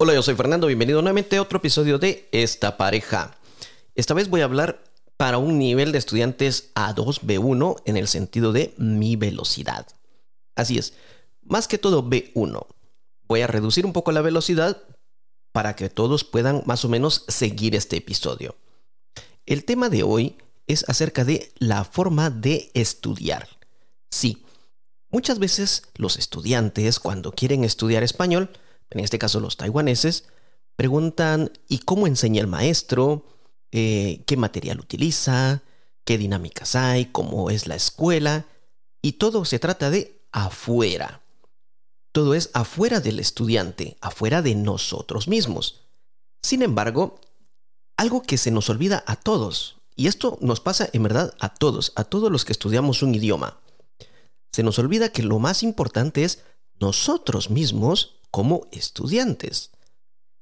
Hola, yo soy Fernando, bienvenido nuevamente a otro episodio de Esta pareja. Esta vez voy a hablar para un nivel de estudiantes A2, B1 en el sentido de mi velocidad. Así es, más que todo B1. Voy a reducir un poco la velocidad para que todos puedan más o menos seguir este episodio. El tema de hoy es acerca de la forma de estudiar. Sí, muchas veces los estudiantes cuando quieren estudiar español en este caso los taiwaneses, preguntan ¿y cómo enseña el maestro? Eh, ¿Qué material utiliza? ¿Qué dinámicas hay? ¿Cómo es la escuela? Y todo se trata de afuera. Todo es afuera del estudiante, afuera de nosotros mismos. Sin embargo, algo que se nos olvida a todos, y esto nos pasa en verdad a todos, a todos los que estudiamos un idioma, se nos olvida que lo más importante es nosotros mismos como estudiantes.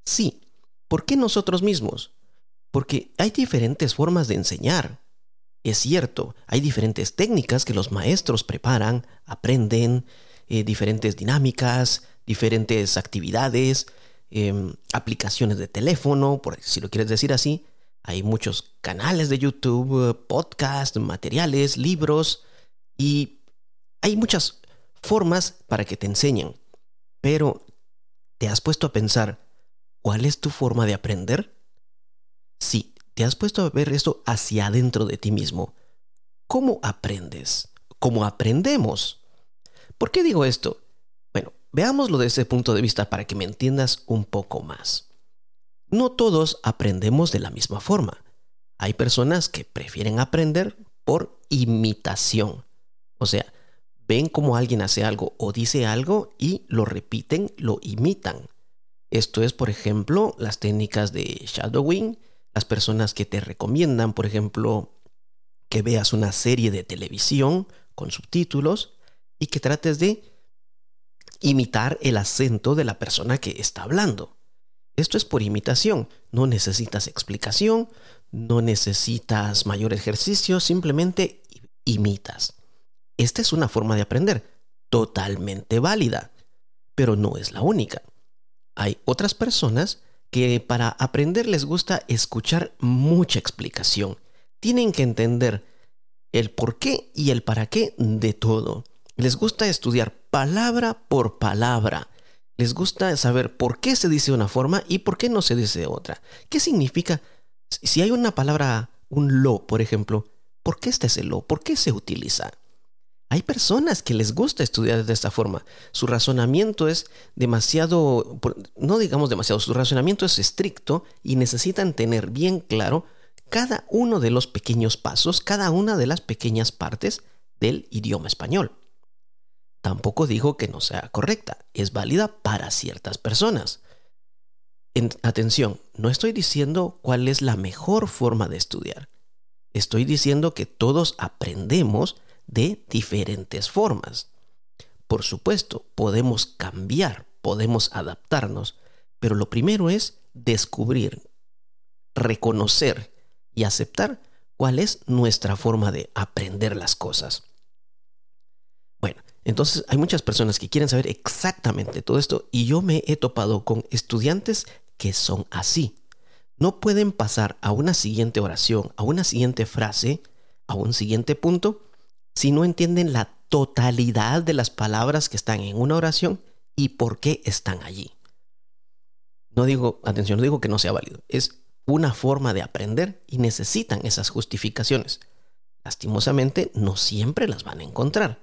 Sí, ¿por qué nosotros mismos? Porque hay diferentes formas de enseñar. Es cierto, hay diferentes técnicas que los maestros preparan, aprenden, eh, diferentes dinámicas, diferentes actividades, em, aplicaciones de teléfono, por si lo quieres decir así. Hay muchos canales de YouTube, podcasts, materiales, libros y hay muchas formas para que te enseñen. Pero ¿Te has puesto a pensar cuál es tu forma de aprender? Sí, te has puesto a ver esto hacia adentro de ti mismo. ¿Cómo aprendes? ¿Cómo aprendemos? ¿Por qué digo esto? Bueno, veámoslo desde ese punto de vista para que me entiendas un poco más. No todos aprendemos de la misma forma. Hay personas que prefieren aprender por imitación. O sea, ven cómo alguien hace algo o dice algo y lo repiten, lo imitan. Esto es, por ejemplo, las técnicas de shadowing, las personas que te recomiendan, por ejemplo, que veas una serie de televisión con subtítulos y que trates de imitar el acento de la persona que está hablando. Esto es por imitación, no necesitas explicación, no necesitas mayor ejercicio, simplemente imitas. Esta es una forma de aprender, totalmente válida, pero no es la única. Hay otras personas que para aprender les gusta escuchar mucha explicación. Tienen que entender el por qué y el para qué de todo. Les gusta estudiar palabra por palabra. Les gusta saber por qué se dice una forma y por qué no se dice otra. ¿Qué significa? Si hay una palabra, un lo, por ejemplo, ¿por qué está ese lo? ¿Por qué se utiliza? Hay personas que les gusta estudiar de esta forma. Su razonamiento es demasiado, no digamos demasiado, su razonamiento es estricto y necesitan tener bien claro cada uno de los pequeños pasos, cada una de las pequeñas partes del idioma español. Tampoco digo que no sea correcta, es válida para ciertas personas. atención, no estoy diciendo cuál es la mejor forma de estudiar. Estoy diciendo que todos aprendemos de diferentes formas. Por supuesto, podemos cambiar, podemos adaptarnos, pero lo primero es descubrir, reconocer y aceptar cuál es nuestra forma de aprender las cosas. Bueno, entonces hay muchas personas que quieren saber exactamente todo esto y yo me he topado con estudiantes que son así. No pueden pasar a una siguiente oración, a una siguiente frase, a un siguiente punto, si no entienden la totalidad de las palabras que están en una oración y por qué están allí. No digo, atención, no digo que no sea válido, es una forma de aprender y necesitan esas justificaciones. Lastimosamente, no siempre las van a encontrar,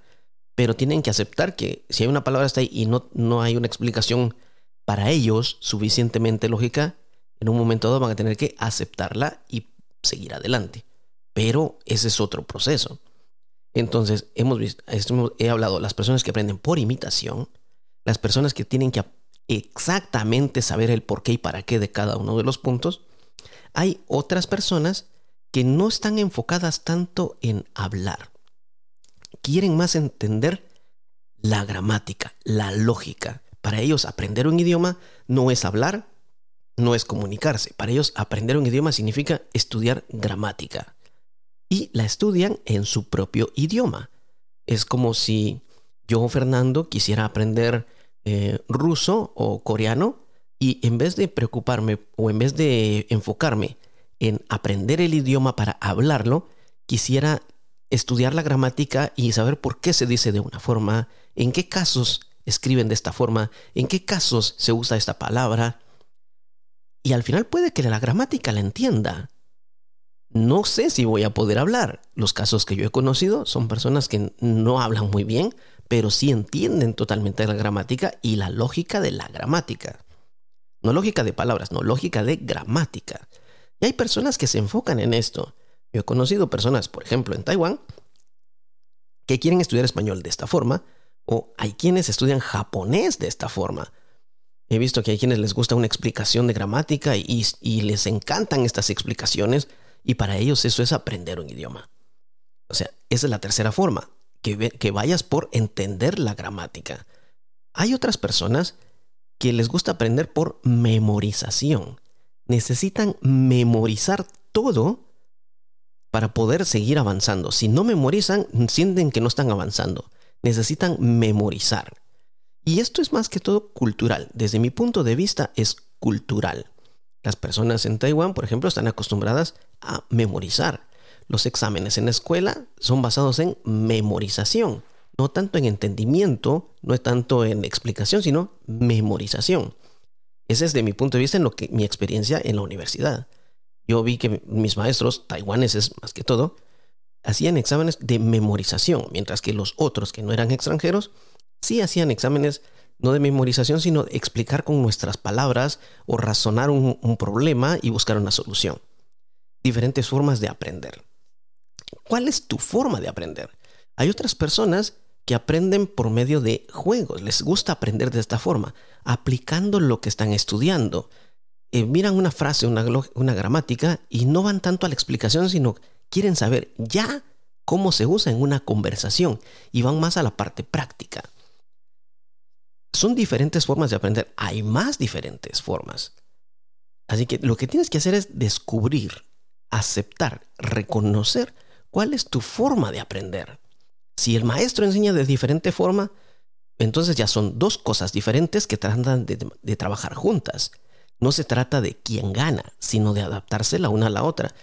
pero tienen que aceptar que si hay una palabra está ahí y no, no hay una explicación para ellos suficientemente lógica, en un momento dado van a tener que aceptarla y seguir adelante. Pero ese es otro proceso. Entonces, hemos visto, he hablado, las personas que aprenden por imitación, las personas que tienen que exactamente saber el por qué y para qué de cada uno de los puntos, hay otras personas que no están enfocadas tanto en hablar. Quieren más entender la gramática, la lógica. Para ellos aprender un idioma no es hablar, no es comunicarse. Para ellos aprender un idioma significa estudiar gramática y la estudian en su propio idioma. Es como si yo, Fernando, quisiera aprender eh, ruso o coreano Y en vez de preocuparme o en vez de enfocarme en aprender el idioma para hablarlo, quisiera estudiar la gramática y saber por qué se dice de una forma, en qué casos escriben de esta forma, en qué casos se usa esta palabra. Y al final puede que la gramática la entienda. No sé si voy a poder hablar. Los casos que yo he conocido son personas que no hablan muy bien, pero sí entienden totalmente la gramática y la lógica de la gramática. No lógica de palabras, no lógica de gramática. Y hay personas que se enfocan en esto. Yo he conocido personas, por ejemplo, en Taiwán, que quieren estudiar español de esta forma, o hay quienes estudian japonés de esta forma. He visto que hay quienes les gusta una explicación de gramática y, y les encantan estas explicaciones, y para ellos eso es aprender un idioma. O sea, esa es la tercera forma, que, que vayas por entender la gramática. Hay otras personas que les gusta aprender por memorización. Necesitan memorizar todo para poder seguir avanzando. Si no memorizan, sienten que no están avanzando. Necesitan memorizar. Y esto es más que todo cultural. Desde mi punto de vista es cultural. Las personas en Taiwán, por ejemplo, están acostumbradas a memorizar. Los exámenes en la escuela son basados en memorización no tanto en entendimiento, no es tanto en explicación, sino memorización. Ese es de mi punto de vista en lo que mi experiencia en la universidad. Yo vi que mis maestros, taiwaneses más que todo, hacían exámenes de memorización, mientras que los otros que no eran extranjeros sí hacían exámenes no de memorización, sino de explicar con nuestras palabras o razonar un, un problema y buscar una solución. Diferentes formas de aprender. ¿Cuál es tu forma de aprender? Hay otras personas que aprenden por medio de juegos. Les gusta aprender de esta forma, aplicando lo que están estudiando. Eh, miran una frase, una, una gramática y no van tanto a la explicación, sino quieren saber ya cómo se usa en una conversación y van más a la parte práctica. Son diferentes formas de aprender. Hay más diferentes formas. Así que lo que tienes que hacer es descubrir, aceptar, reconocer cuál es tu forma de aprender. Si el maestro enseña de diferente forma, entonces ya son dos cosas diferentes que tratan de, trabajar juntas. No se trata de quién gana, sino de adaptarse la una a la otra.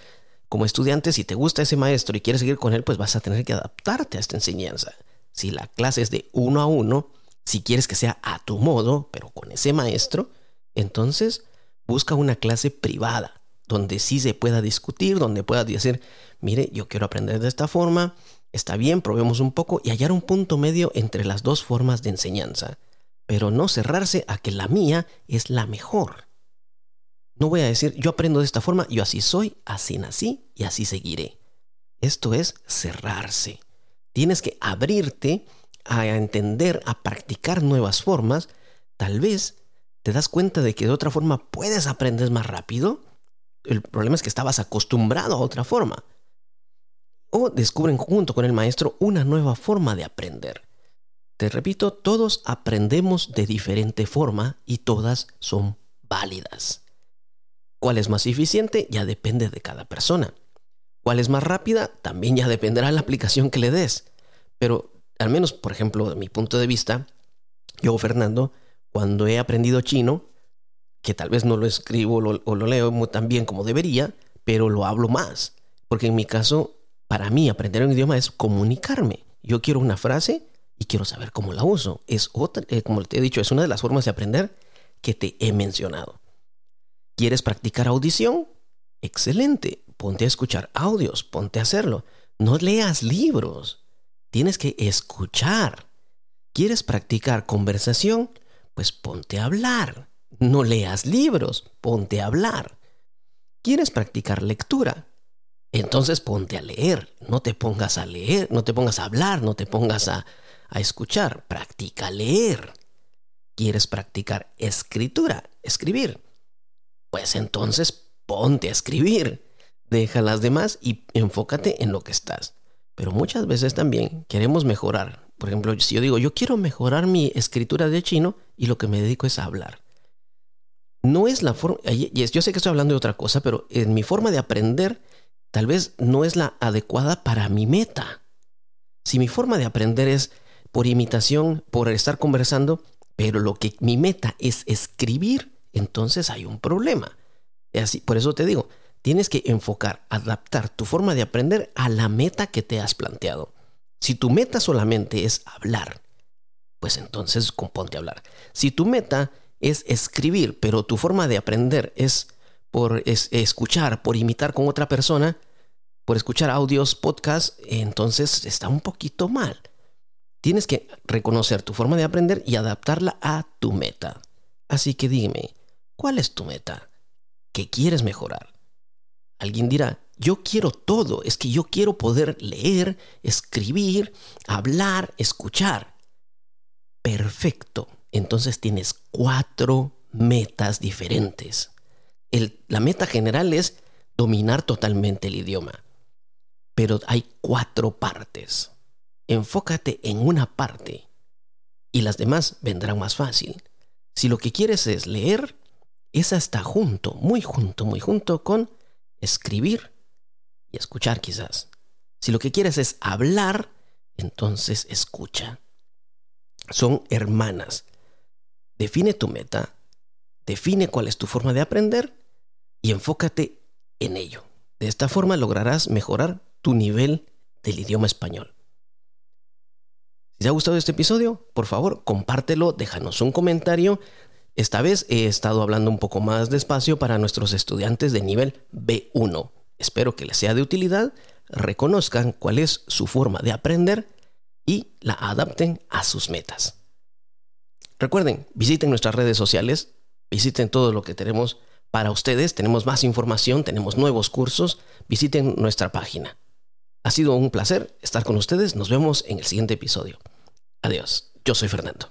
Como estudiante, si te gusta ese maestro y quieres seguir con él, pues vas a tener que adaptarte a esta enseñanza. Si la clase es de uno a uno, si quieres que sea a tu modo, pero con ese maestro, entonces busca una clase privada, donde sí se pueda discutir, donde pueda decir, mire, yo quiero aprender de esta forma, Está bien, probemos un poco y hallar un punto medio entre las dos formas de enseñanza, pero no cerrarse a que la mía es la mejor. No voy a decir yo aprendo de esta forma, yo así soy, así nací y así seguiré. Esto es cerrarse. Tienes que abrirte a entender, a practicar nuevas formas. Tal vez te das cuenta de que de otra forma puedes aprender más rápido. El problema es que estabas acostumbrado a otra forma o descubren junto con el maestro una nueva forma de aprender. Te repito, todos aprendemos de diferente forma y todas son válidas. ¿Cuál es más eficiente? Ya depende de cada persona. ¿Cuál es más rápida? También ya dependerá de la aplicación que le des. Pero al menos, por ejemplo, de mi punto de vista, yo, Fernando, cuando he aprendido chino, que tal vez no lo escribo o lo leo tan bien como debería, pero lo hablo más. Porque en mi caso, para mí, aprender un idioma es comunicarme. Yo quiero una frase y quiero saber cómo la uso. Es otra, eh, como te he dicho, es una de las formas de aprender que te he mencionado. ¿Quieres practicar audición? Excelente. Ponte a escuchar audios, ponte a hacerlo. No leas libros. Tienes que escuchar. ¿Quieres practicar conversación? Pues ponte a hablar. No leas libros, ponte a hablar. ¿Quieres practicar lectura? Entonces ponte a leer, no te pongas a leer, no te pongas a hablar, no te pongas a, escuchar, practica leer. ¿Quieres practicar escritura, escribir? Pues entonces ponte a escribir. Deja las demás y enfócate en lo que estás. Pero muchas veces también queremos mejorar. Por ejemplo, si yo digo, yo quiero mejorar mi escritura de chino y lo que me dedico es a hablar. No es la forma, yo sé que estoy hablando de otra cosa, pero en mi forma de aprender tal vez no es la adecuada para mi meta. Si mi forma de aprender es por imitación, por estar conversando, pero lo que mi meta es escribir, entonces hay un problema. Así, por eso te digo, tienes que enfocar, adaptar tu forma de aprender a la meta que te has planteado. Si tu meta solamente es hablar, pues entonces componte a hablar. Si tu meta es escribir, pero tu forma de aprender es por escuchar, por imitar con otra persona, por escuchar audios, podcasts, entonces está un poquito mal. Tienes que reconocer tu forma de aprender y adaptarla a tu meta. Así que dime, ¿cuál es tu meta? ¿Qué quieres mejorar? Alguien dirá, yo quiero todo, es que yo quiero poder leer, escribir, hablar, escuchar. Perfecto. Entonces tienes cuatro metas diferentes. la meta general es dominar totalmente el idioma. Pero hay cuatro partes. Enfócate en una parte y las demás vendrán más fácil. Si lo que quieres es leer, esa está junto, muy junto, muy junto con escribir y escuchar quizás. Si lo que quieres es hablar, entonces escucha. Son hermanas. Define tu meta, define cuál es tu forma de aprender y enfócate en ello. De esta forma lograrás mejorar tu nivel del idioma español. Si te ha gustado este episodio, por favor, compártelo, déjanos un comentario. Esta vez he estado hablando un poco más despacio para nuestros estudiantes de nivel B1. Espero que les sea de utilidad, reconozcan cuál es su forma de aprender y la adapten a sus metas. Recuerden, visiten nuestras redes sociales, visiten todo lo que tenemos para ustedes, tenemos más información, tenemos nuevos cursos, visiten nuestra página. Ha sido un placer estar con ustedes, nos vemos en el siguiente episodio. Adiós, yo soy Fernando.